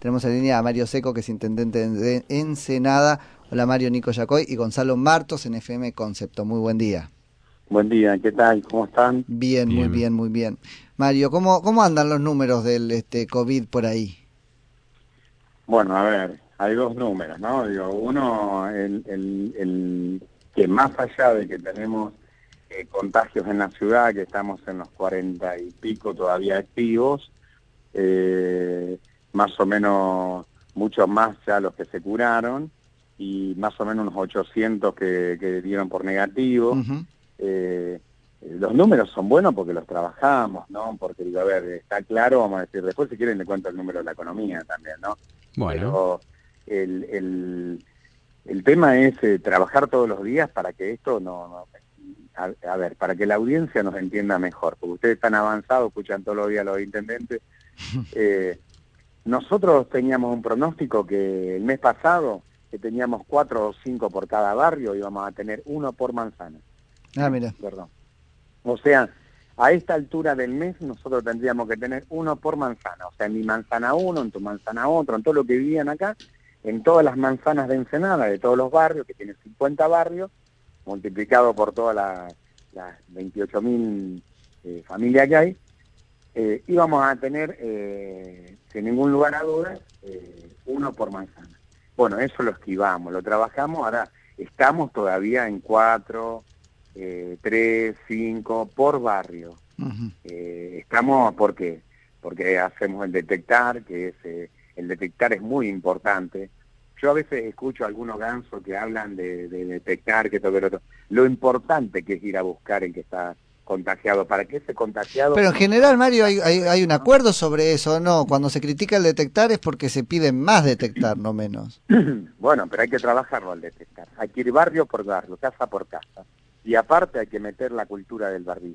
Tenemos en línea a Mario Seco, que es intendente de Ensenada. Hola Mario, Nico Yacoy y Gonzalo Martos en FM Concepto. Muy buen día. Buen día, ¿qué tal? ¿Cómo están? Bien, muy bien, muy bien. Mario, ¿cómo, cómo andan los números del este, COVID por ahí? Bueno, a ver, hay dos números, ¿no? Digo, uno, el, el, que más allá de que tenemos eh, contagios en la ciudad, que estamos en los cuarenta y pico todavía activos, eh, más o menos muchos más ya los que se curaron, y más o menos unos 800 que, que dieron por negativo. Eh, los números son buenos porque los trabajamos, ¿no? Porque digo, a ver, está claro, vamos a decir, después si quieren le cuento el número de la economía también, ¿no? Bueno. Pero el, el, tema es eh, trabajar todos los días para que esto no... a, ver, para que la audiencia nos entienda mejor, porque ustedes están avanzados, escuchan todos los días a los intendentes. Eh, nosotros teníamos un pronóstico que el mes pasado, que teníamos cuatro o cinco por cada barrio, íbamos a tener uno por manzana. Ah, mira. Perdón. O sea, a esta altura del mes nosotros tendríamos que tener uno por manzana. O sea, en mi manzana uno, en tu manzana otro, en todo lo que vivían acá, en todas las manzanas de Ensenada, de todos los barrios, que tienen 50 barrios, multiplicado por todas las, las 28.000 eh, familias que hay, eh, íbamos a tener, eh, sin ningún lugar a dudas, uno por manzana. Bueno, eso lo esquivamos, lo trabajamos, ahora estamos todavía en cuatro, eh, tres, cinco por barrio. eh, estamos, ¿por qué? Porque hacemos el detectar, que es, eh, el detectar es muy importante. Yo a veces escucho a algunos gansos que hablan de, detectar, que todo, lo Lo importante que es ir a buscar el que está contagiado, para que ese contagiado... Pero en general, Mario, hay, hay, un acuerdo sobre eso, ¿no? Cuando se critica el detectar es porque se pide más detectar, no menos. bueno, pero hay que trabajarlo al detectar. Hay que ir barrio por barrio, casa por casa. Y aparte hay que meter la cultura del barrio.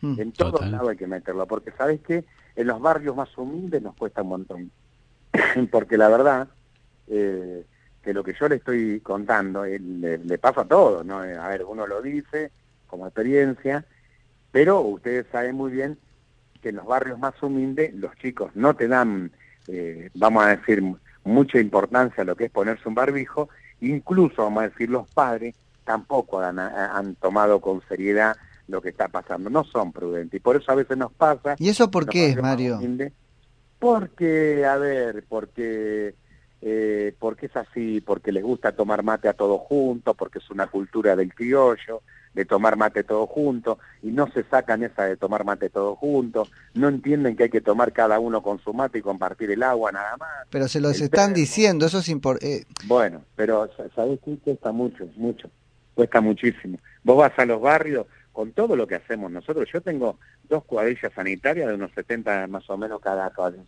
Mm, en todos lados hay que meterlo, porque sabes que en los barrios más humildes nos cuesta un montón. porque la verdad, eh, que lo que yo le estoy contando eh, le, pasa a todos, ¿no? A ver, uno lo dice como experiencia, pero ustedes saben muy bien que en los barrios más humildes los chicos no te dan, vamos a decir, mucha importancia a lo que es ponerse un barbijo, incluso, vamos a decir, los padres tampoco han, tomado con seriedad lo que está pasando, no son prudentes y por eso a veces nos pasa. ¿Y eso por qué, Mario? Porque, a ver, porque eh, porque es así, porque les gusta tomar mate a todos juntos, porque es una cultura del criollo, de tomar mate todos juntos, y no se sacan esa de tomar mate todos juntos, no entienden que hay que tomar cada uno con su mate y compartir el agua nada más. Pero se los están diciendo, eso es importante. Eh. Bueno, pero ¿sabes qué? Cuesta mucho, mucho cuesta muchísimo. Vos vas a los barrios con todo lo que hacemos nosotros. Yo tengo dos cuadrillas sanitarias de unos 70 más o menos cada cuadrilla.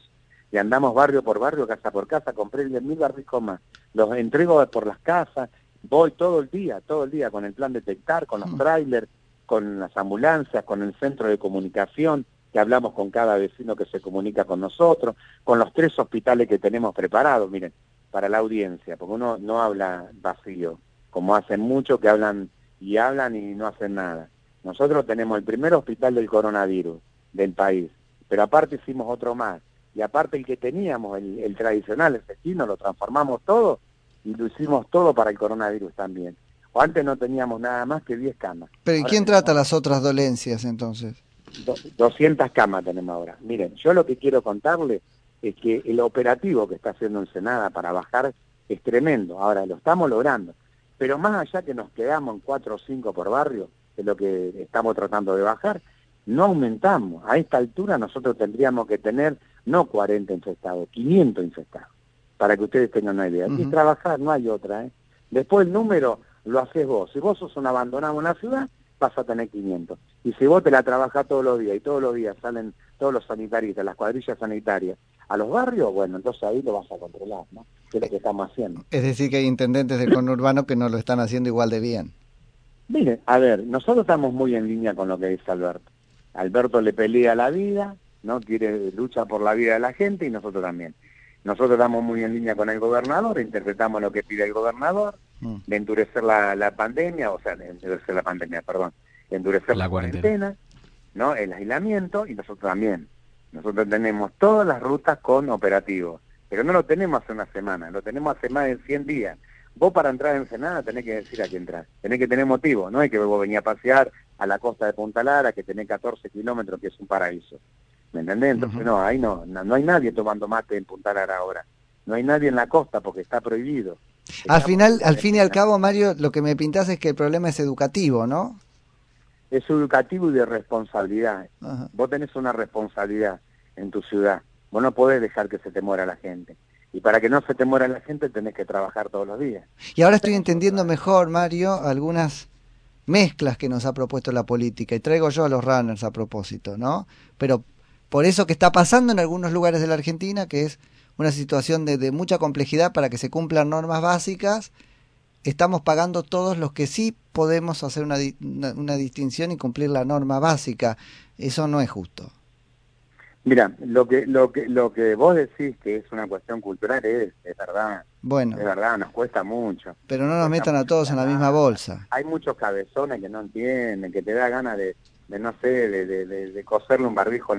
Y andamos barrio por barrio, casa por casa, compré 10.000 barbijos más. Los entrego por las casas, voy todo el día, todo el día con el plan detectar, con los mm. trailers, con las ambulancias, con el centro de comunicación, que hablamos con cada vecino que se comunica con nosotros, con los tres hospitales que tenemos preparados, miren, para la audiencia, porque uno no habla vacío como hacen muchos que hablan y hablan y no hacen nada. Nosotros tenemos el primer hospital del coronavirus del país, pero aparte hicimos otro más. Y aparte el que teníamos, el, tradicional, el destino, lo transformamos todo y lo hicimos todo para el coronavirus también. O antes no teníamos nada más que 10 camas. ¿Pero y quién trata las otras dolencias entonces? 200 camas tenemos ahora. Miren, yo lo que quiero contarle es que el operativo que está haciendo Ensenada para bajar es tremendo. Ahora lo estamos logrando. Pero más allá que nos quedamos en 4 o 5 por barrio, que es lo que estamos tratando de bajar, no aumentamos. A esta altura nosotros tendríamos que tener no 40 infectados, 500 infectados, para que ustedes tengan una idea. Aquí trabajar, no hay otra. ¿eh? Después el número lo haces vos. Si vos sos un abandonado en una ciudad, vas a tener 500. Y si vos te la trabajás todos los días y todos los días salen todos los sanitaristas, las cuadrillas sanitarias, a los barrios, bueno, entonces ahí lo vas a controlar, ¿no? Que es lo que estamos haciendo. Es decir, que hay intendentes del conurbano que no lo están haciendo igual de bien. Mire, a ver, nosotros estamos muy en línea con lo que dice Alberto. Alberto le pelea la vida, ¿no? Quiere lucha por la vida de la gente y nosotros también. Nosotros estamos muy en línea con el gobernador, interpretamos lo que pide el gobernador, mm. de endurecer la, la, pandemia, o sea, de endurecer la pandemia, perdón, de endurecer la, cuarentena, ¿no? El aislamiento y nosotros también. Nosotros tenemos todas las rutas con operativos. pero no lo tenemos hace una semana, lo tenemos hace más de 100 días. Vos para entrar en Ensenada tenés que decir a qué entrar, tenés que tener motivo, no es que vos venís a pasear a la costa de Punta Lara, que tenés 14 kilómetros, que es un paraíso. ¿Me entendés? Entonces no, ahí no, no, hay nadie tomando mate en Punta Lara ahora. No hay nadie en la costa porque está prohibido. al final, al fin y al cabo, Mario, lo que me pintas es que el problema es educativo, ¿no? Es educativo y de responsabilidad. Vos tenés una responsabilidad en tu ciudad. Vos no podés dejar que se te muera la gente. Y para que no se te muera la gente tenés que trabajar todos los días. Y ahora estoy entendiendo mejor, Mario, algunas mezclas que nos ha propuesto la política. Y traigo yo a los runners a propósito, ¿no? Pero por eso que está pasando en algunos lugares de la Argentina, que es una situación de, de mucha complejidad para que se cumplan normas básicas, estamos pagando todos los que sí podemos hacer una, una distinción y cumplir la norma básica. Eso no es justo. Mira, lo que lo que lo que vos decís que es una cuestión cultural es, es verdad. Bueno. Es verdad, nos cuesta mucho. Pero no nos metan a todos en la misma bolsa. Hay muchos cabezones que no entienden, que te da ganas de, de no sé, de, de, de, coserle un barbijo,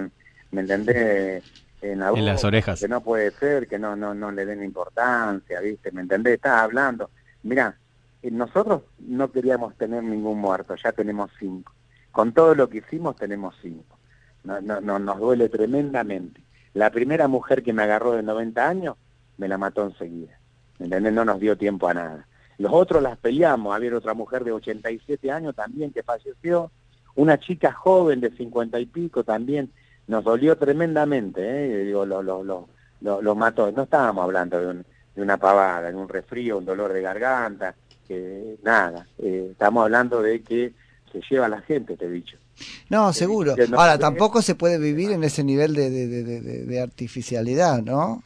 ¿me entendés? En, las orejas. Que no puede ser, que no no no le den importancia, ¿viste? ¿Me entendés? Estás hablando. Mira, eh, nosotros no queríamos tener ningún muerto, ya tenemos cinco. Con todo lo que hicimos tenemos cinco no, no, nos duele tremendamente. La primera mujer que me agarró de 90 años, me la mató enseguida. ¿Entendés? No nos dio tiempo a nada. Los otros las peleamos. Había otra mujer de 87 años también que falleció. Una chica joven de 50 y pico también. Nos dolió tremendamente, ¿eh? Digo, lo, lo, lo, lo, mató. No estábamos hablando de, una pavada, de un resfrío, un dolor de garganta, que nada. Eh, estamos hablando de que se lleva la gente, te he dicho. No, seguro. Ahora, tampoco se puede vivir en ese nivel de, de, artificialidad, ¿no?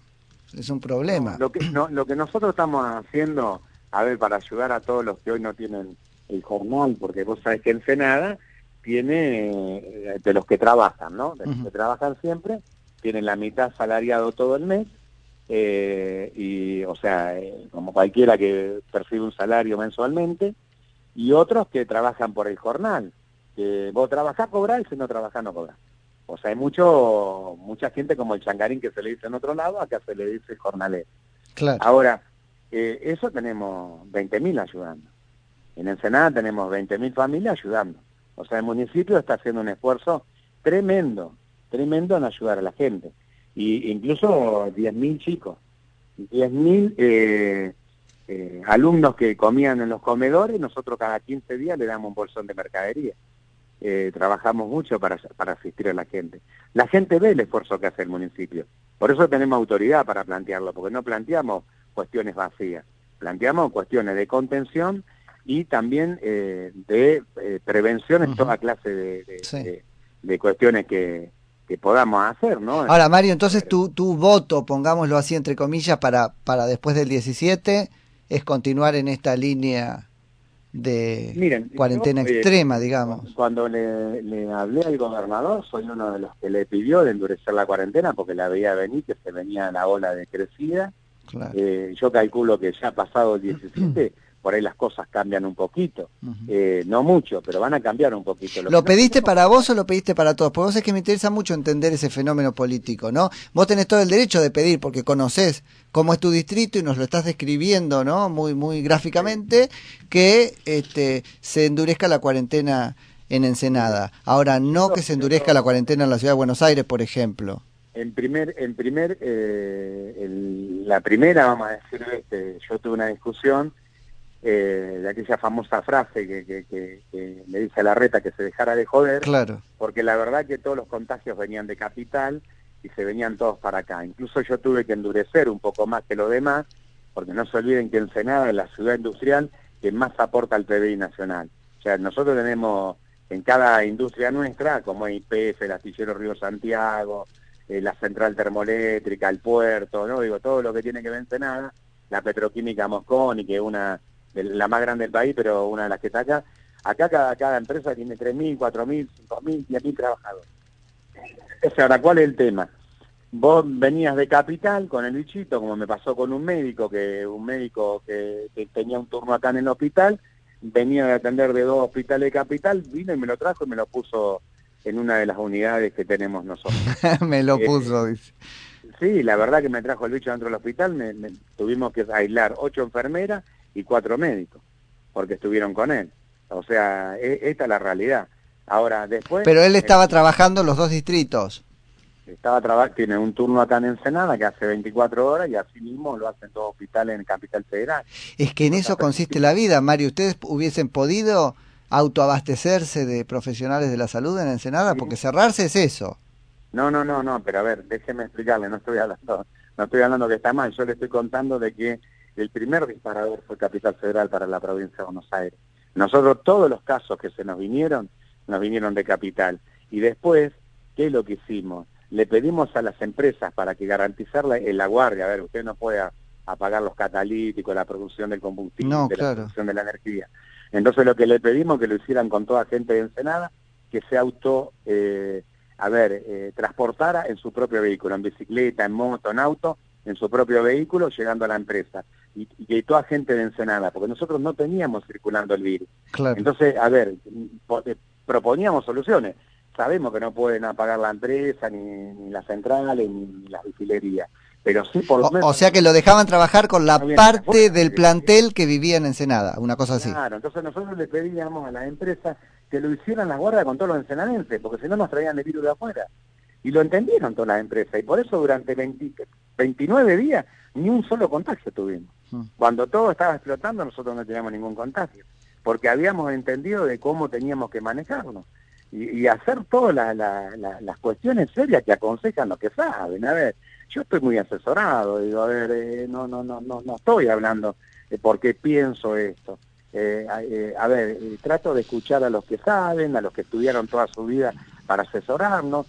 Es un problema. lo, que, lo que nosotros estamos haciendo, a ver, para ayudar a todos los que hoy no tienen el jornal, porque vos sabés que Ensenada tiene, eh, de los que trabajan, ¿no? De los que trabajan siempre, tienen la mitad salariado todo el mes, eh, y, o sea, eh, como cualquiera que percibe un salario mensualmente, y otros que trabajan por el jornal que vos trabajás, cobrás, y si no trabajás, no cobrás. O sea, hay mucho, mucha gente como el changarín que se le dice en otro lado, acá se le dice jornalero. Claro. Ahora, eh, eso tenemos 20.000 ayudando. En Ensenada tenemos 20.000 familias ayudando. O sea, el municipio está haciendo un esfuerzo tremendo, tremendo en ayudar a la gente. Y incluso 10.000 chicos, 10.000 eh, eh, alumnos que comían en los comedores, nosotros cada 15 días le damos un bolsón de mercadería. Eh, trabajamos mucho para, para asistir a la gente. La gente ve el esfuerzo que hace el municipio. Por eso tenemos autoridad para plantearlo, porque no planteamos cuestiones vacías, planteamos cuestiones de contención y también eh, de eh, prevención en toda clase de, de, cuestiones que, que, podamos hacer, ¿no? Ahora, Mario, entonces tu, tu voto, pongámoslo así entre comillas, para, para después del 17 es continuar en esta línea de cuarentena eh, extrema, digamos. Cuando le, hablé al gobernador, soy uno de los que le pidió de endurecer la cuarentena porque la veía venir, que se venía la ola de crecida. Eh, yo calculo que ya pasado el 17 por ahí las cosas cambian un poquito. Eh, no mucho, pero van a cambiar un poquito. ¿Lo, pediste para vos o lo pediste para todos? Porque vos es que me interesa mucho entender ese fenómeno político, ¿no? Vos tenés todo el derecho de pedir porque conocés cómo es tu distrito y nos lo estás describiendo, ¿no? Muy, muy gráficamente, que este, se endurezca la cuarentena en Ensenada. Ahora, no que se endurezca la cuarentena en la ciudad de Buenos Aires, por ejemplo. En primer, en primer, eh, la primera, vamos a decir, este, yo tuve una discusión eh, de aquella famosa frase que, que, le dice a la reta que se dejara de joder, claro. porque la verdad que todos los contagios venían de capital y se venían todos para acá. Incluso yo tuve que endurecer un poco más que lo demás, porque no se olviden que Ensenada es la ciudad industrial que más aporta al PBI nacional. O sea, nosotros tenemos en cada industria nuestra, como IPF, el astillero Río Santiago, eh, la central termoeléctrica, el puerto, ¿no? Digo, todo lo que tiene que ver Ensenada, la petroquímica Mosconi, que es una la más grande del país, pero una de las que está acá. Acá cada, cada empresa tiene 3.000, 4.000, 5.000, 10.000 trabajadores. ahora, ¿cuál es el tema? Vos venías de capital con el bichito, como me pasó con un médico, que un médico que, tenía un turno acá en el hospital, venía de atender de dos hospitales de capital, vino y me lo trajo y me lo puso en una de las unidades que tenemos nosotros. me lo puso, dice. Sí, la verdad que me trajo el bicho dentro del hospital, me, tuvimos que aislar ocho enfermeras y cuatro médicos, porque estuvieron con él. O sea, e, esta es la realidad. Ahora, después... Pero él estaba trabajando en los dos distritos. Estaba trabajando, tiene un turno acá en Ensenada que hace 24 horas y así mismo lo hacen todos hospitales en Capital Federal. Es que en eso consiste la vida, Mario. ¿Ustedes hubiesen podido autoabastecerse de profesionales de la salud en Ensenada? Porque cerrarse es eso. No, no, no, no, pero a ver, déjeme explicarle, no estoy hablando, no estoy hablando que está mal, yo le estoy contando de que el primer disparador fue Capital Federal para la provincia de Buenos Aires. Nosotros todos los casos que se nos vinieron, nos vinieron de Capital. Y después, ¿qué es lo que hicimos? Le pedimos a las empresas para que garantizar la, la guardia, a ver, usted no puede apagar los catalíticos, la producción del combustible, la producción de la energía. Entonces lo que le pedimos que lo hicieran con toda gente de Ensenada, que se auto... Eh, a ver, eh, transportara en su propio vehículo, en bicicleta, en moto, en auto, en su propio vehículo, llegando a la empresa. Y, y toda gente de Ensenada, porque nosotros no teníamos circulando el virus. Entonces, a ver, eh, proponíamos soluciones. Sabemos que no pueden apagar la empresa, ni, las centrales, ni las vigilerías. Pero sí, por lo menos... O sea que lo dejaban trabajar con la parte del plantel que vivía en Ensenada, una cosa así. Claro, entonces nosotros le pedíamos a la empresa que lo hicieran las guardias con todos los ensenadenses, porque si no nos traían el virus de afuera. Y lo entendieron todas las empresas, y por eso durante 29 días ni un solo contagio tuvimos. Mm. Cuando todo estaba explotando nosotros no teníamos ningún contagio, porque habíamos entendido de cómo teníamos que manejarnos y, hacer todas las cuestiones serias que aconsejan los que saben. A ver, yo estoy muy asesorado, digo, a ver, eh, no, no, no, no, no estoy hablando de porque pienso esto. Eh, eh, a ver, eh, trato de escuchar a los que saben, a los que estudiaron toda su vida para asesorarnos,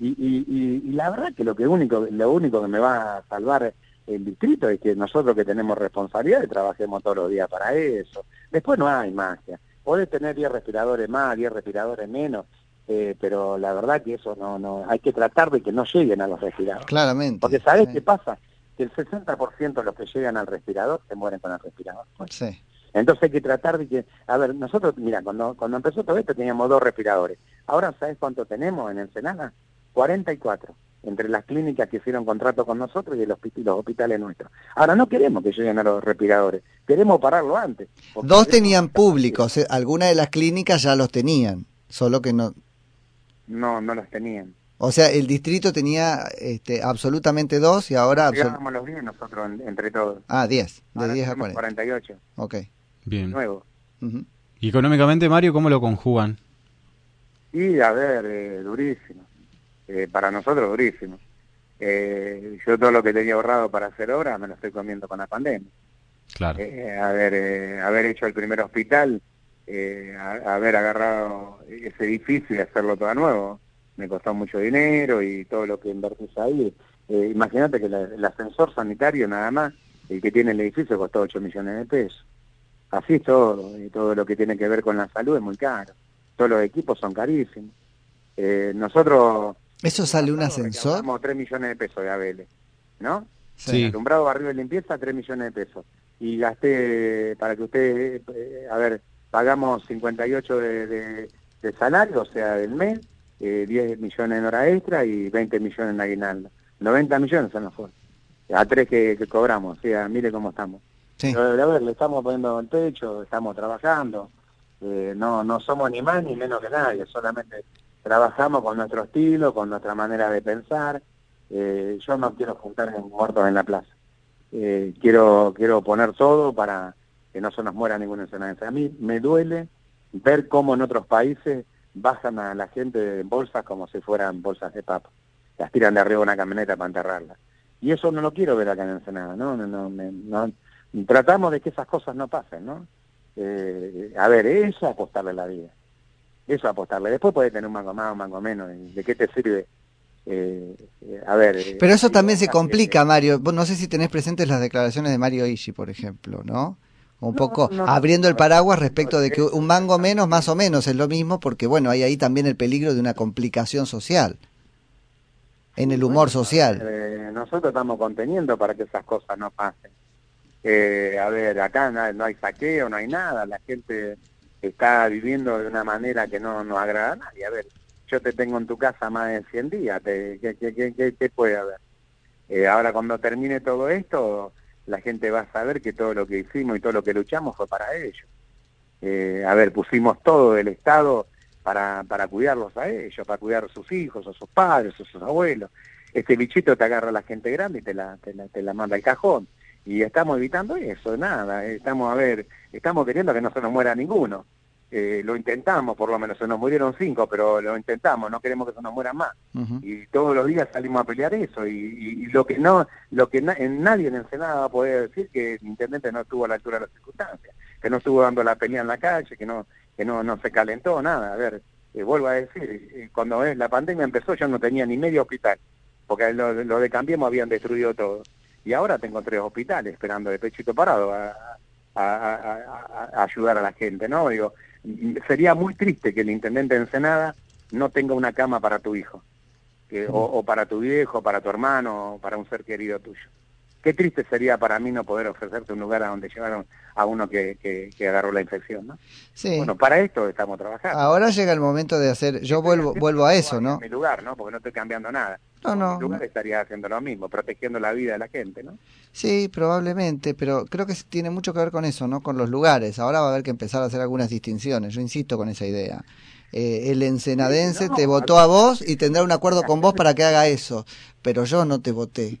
y, la verdad que lo que único, lo único que me va a salvar el distrito es que nosotros que tenemos responsabilidad y trabajemos todos los días para eso. Después no hay magia. Podés tener 10 respiradores más, 10 respiradores menos, pero la verdad que eso no, no, hay que tratar de que no lleguen a los respiradores. Claramente. Porque ¿sabés qué pasa? Que el 60% de los que llegan al respirador se mueren con el respirador. Sí. Entonces hay que tratar de que, a ver, nosotros, mira, cuando, cuando empezó todo esto teníamos dos respiradores. Ahora, ¿sabes cuánto tenemos en Ensenada? 44, entre las clínicas que hicieron contrato con nosotros y los, los hospitales nuestros. Ahora, no queremos que lleguen a los respiradores, queremos pararlo antes. Dos tenían públicos, eh, algunas de las clínicas ya los tenían, solo que no... No, no los tenían. O sea, el distrito tenía este, absolutamente dos y ahora... Llegábamos los 10 nosotros entre todos. Ah, 10, de 10 a 40. 48. Ok. Bien. Nuevo. ¿Y económicamente, Mario, cómo lo conjugan? Y, a ver, eh, durísimo. Eh, para nosotros, durísimo. Eh, yo todo lo que tenía ahorrado para hacer obra me lo estoy comiendo con la pandemia. Claro. haber, haber hecho el primer hospital, haber agarrado ese edificio y hacerlo todo nuevo, me costó mucho dinero y todo lo que invertís ahí. Imagínate que el ascensor sanitario nada más, el que tiene el edificio costó 8 millones de pesos. Así es todo, y todo lo que tiene que ver con la salud es muy caro. Todos los equipos son carísimos. Eh, nosotros... ¿Eso sale un ascensor? Pagamos 3 millones de pesos de Abel, ¿no? Sí. Alumbrado, barrio de limpieza, 3 millones de pesos. Y gasté, para que usted, eh, a ver, pagamos 58 de, de, de salario, o sea, del mes, eh, 10 millones en hora extra y 20 millones en aguinaldo. 90 millones se nos fue. A tres que, que cobramos, o sea, mire cómo estamos. Sí. a ver, le estamos poniendo el techo, estamos trabajando, eh, no, no somos ni más ni menos que nadie, solamente trabajamos con nuestro estilo, con nuestra manera de pensar. Eh, yo no quiero juntar muertos en la plaza. Eh, quiero, quiero poner todo para que no se nos muera ninguna escena. A mí me duele ver cómo en otros países bajan a la gente en bolsas como si fueran bolsas de papa. Las tiran de arriba una camioneta para enterrarlas. Y eso no lo quiero ver acá en Ensenada, ¿no? no, no, no tratamos de que esas cosas no pasen, ¿no? Eh, a ver, eso apostarle la vida. Eso apostarle. Después puede tener un mango más, un mango menos. ¿De qué te sirve? Eh, eh, a ver. Pero eso también se complica, Mario. No sé si tenés presentes las declaraciones de Mario Ishi, por ejemplo, ¿no? Un poco abriendo el paraguas respecto de que un mango menos, más o menos, es lo mismo, porque bueno, hay ahí también el peligro de una complicación social, en el humor social. nosotros estamos conteniendo para que esas cosas no pasen. Eh, a ver, acá no, hay saqueo, no hay nada, la gente está viviendo de una manera que no nos agrada a nadie. A ver, yo te tengo en tu casa más de 100 días, ¿qué, qué, qué, puede haber? Eh, ahora cuando termine todo esto, la gente va a saber que todo lo que hicimos y todo lo que luchamos fue para ellos. Eh, a ver, pusimos todo el Estado para, para cuidarlos a ellos, para cuidar a sus hijos, a sus padres, a sus abuelos. Este bichito te agarra a la gente grande y te la, te la, te la manda al cajón. Y estamos evitando eso, nada. Estamos, a ver, estamos queriendo que no se nos muera ninguno. Eh, lo intentamos, por lo menos se nos murieron cinco, pero lo intentamos, no queremos que se nos mueran más. Y todos los días salimos a pelear eso. Y, lo que no, lo que en nadie en Ensenada va a poder decir que el intendente no estuvo a la altura de las circunstancias, que no estuvo dando la pelea en la calle, que no, que no, no se calentó, nada. A ver, eh, vuelvo a decir, eh, cuando la pandemia empezó yo no tenía ni medio hospital, porque lo, de Cambiemos habían destruido todo. Y ahora tengo tres hospitales esperando de pechito parado a, a, ayudar a la gente, ¿no? Digo, sería muy triste que el intendente de Ensenada no tenga una cama para tu hijo, o, para tu viejo, para tu hermano, o para un ser querido tuyo. Qué triste sería para mí no poder ofrecerte un lugar a donde llevaron a uno que, que, agarró la infección, ¿no? Sí. Bueno, para esto estamos trabajando. Ahora llega el momento de hacer, yo vuelvo vuelvo a eso, ¿no? mi lugar, ¿no? Porque no estoy cambiando nada. No, no. Lugar estaría haciendo lo mismo, protegiendo la vida de la gente, ¿no? Sí, probablemente, pero creo que tiene mucho que ver con eso, ¿no? Con los lugares. Ahora va a haber que empezar a hacer algunas distinciones. Yo insisto con esa idea. Eh, el ensenadense te votó a vos y tendrá un acuerdo con vos para que haga eso, pero yo no te voté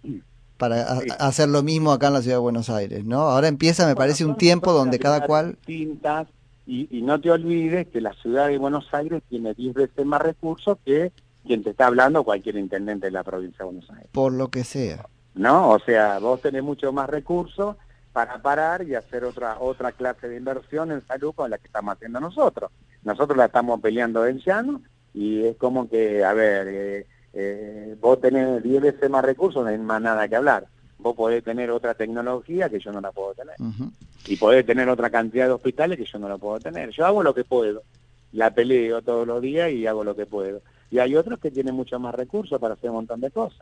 para hacer lo mismo acá en la ciudad de Buenos Aires, ¿no? Ahora empieza, me parece, un tiempo donde cada cual... Distintas, y, no te olvides que la ciudad de Buenos Aires tiene 10 veces más recursos que quien te está hablando cualquier intendente de la provincia de Buenos Aires. Por lo que sea. ¿No? O sea, vos tenés mucho más recursos para parar y hacer otra otra clase de inversión en salud con la que estamos haciendo nosotros. Nosotros la estamos peleando en llano y es como que, a ver, eh, eh, vos tenés 10 veces más recursos, no hay más nada que hablar. Vos podés tener otra tecnología que yo no la puedo tener. Y podés tener otra cantidad de hospitales que yo no la puedo tener. Yo hago lo que puedo. La peleo todos los días y hago lo que puedo. Y hay otros que tienen mucho más recursos para hacer un montón de cosas.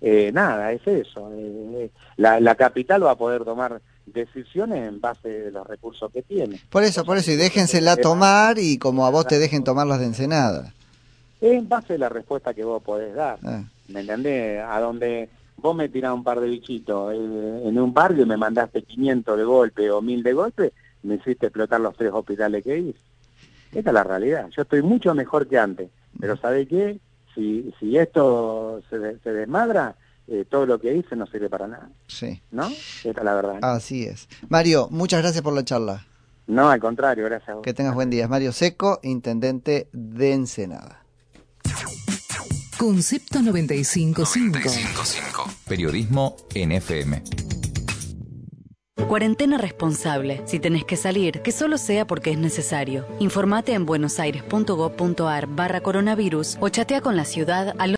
Eh, nada, es eso. Eh, la, la capital va a poder tomar decisiones en base de los recursos que tiene. Por eso, por eso, y déjensela tomar y como a vos te dejen tomar las de Ensenada en base a la respuesta que vos podés dar. Ah. ¿Me entendés? A donde vos me tirás un par de bichitos eh, en un barrio y me mandaste 500 de golpe o 1000 de golpe, me hiciste explotar los tres hospitales que hice. Esta es la realidad. Yo estoy mucho mejor que antes. Pero ¿sabe qué? Si, si esto se, se desmadra, eh, todo lo que hice no sirve para nada. Sí. ¿No? Esta es la verdad. Así es. Mario, muchas gracias por la charla. No, al contrario, gracias a vos. Que tengas buen día. Mario Seco, intendente de Ensenada. Concepto 955. Periodismo NFM. Cuarentena responsable. Si tenés que salir, que solo sea porque es necesario. Informate en buenosaires.gov.ar barra coronavirus o chatea con la ciudad al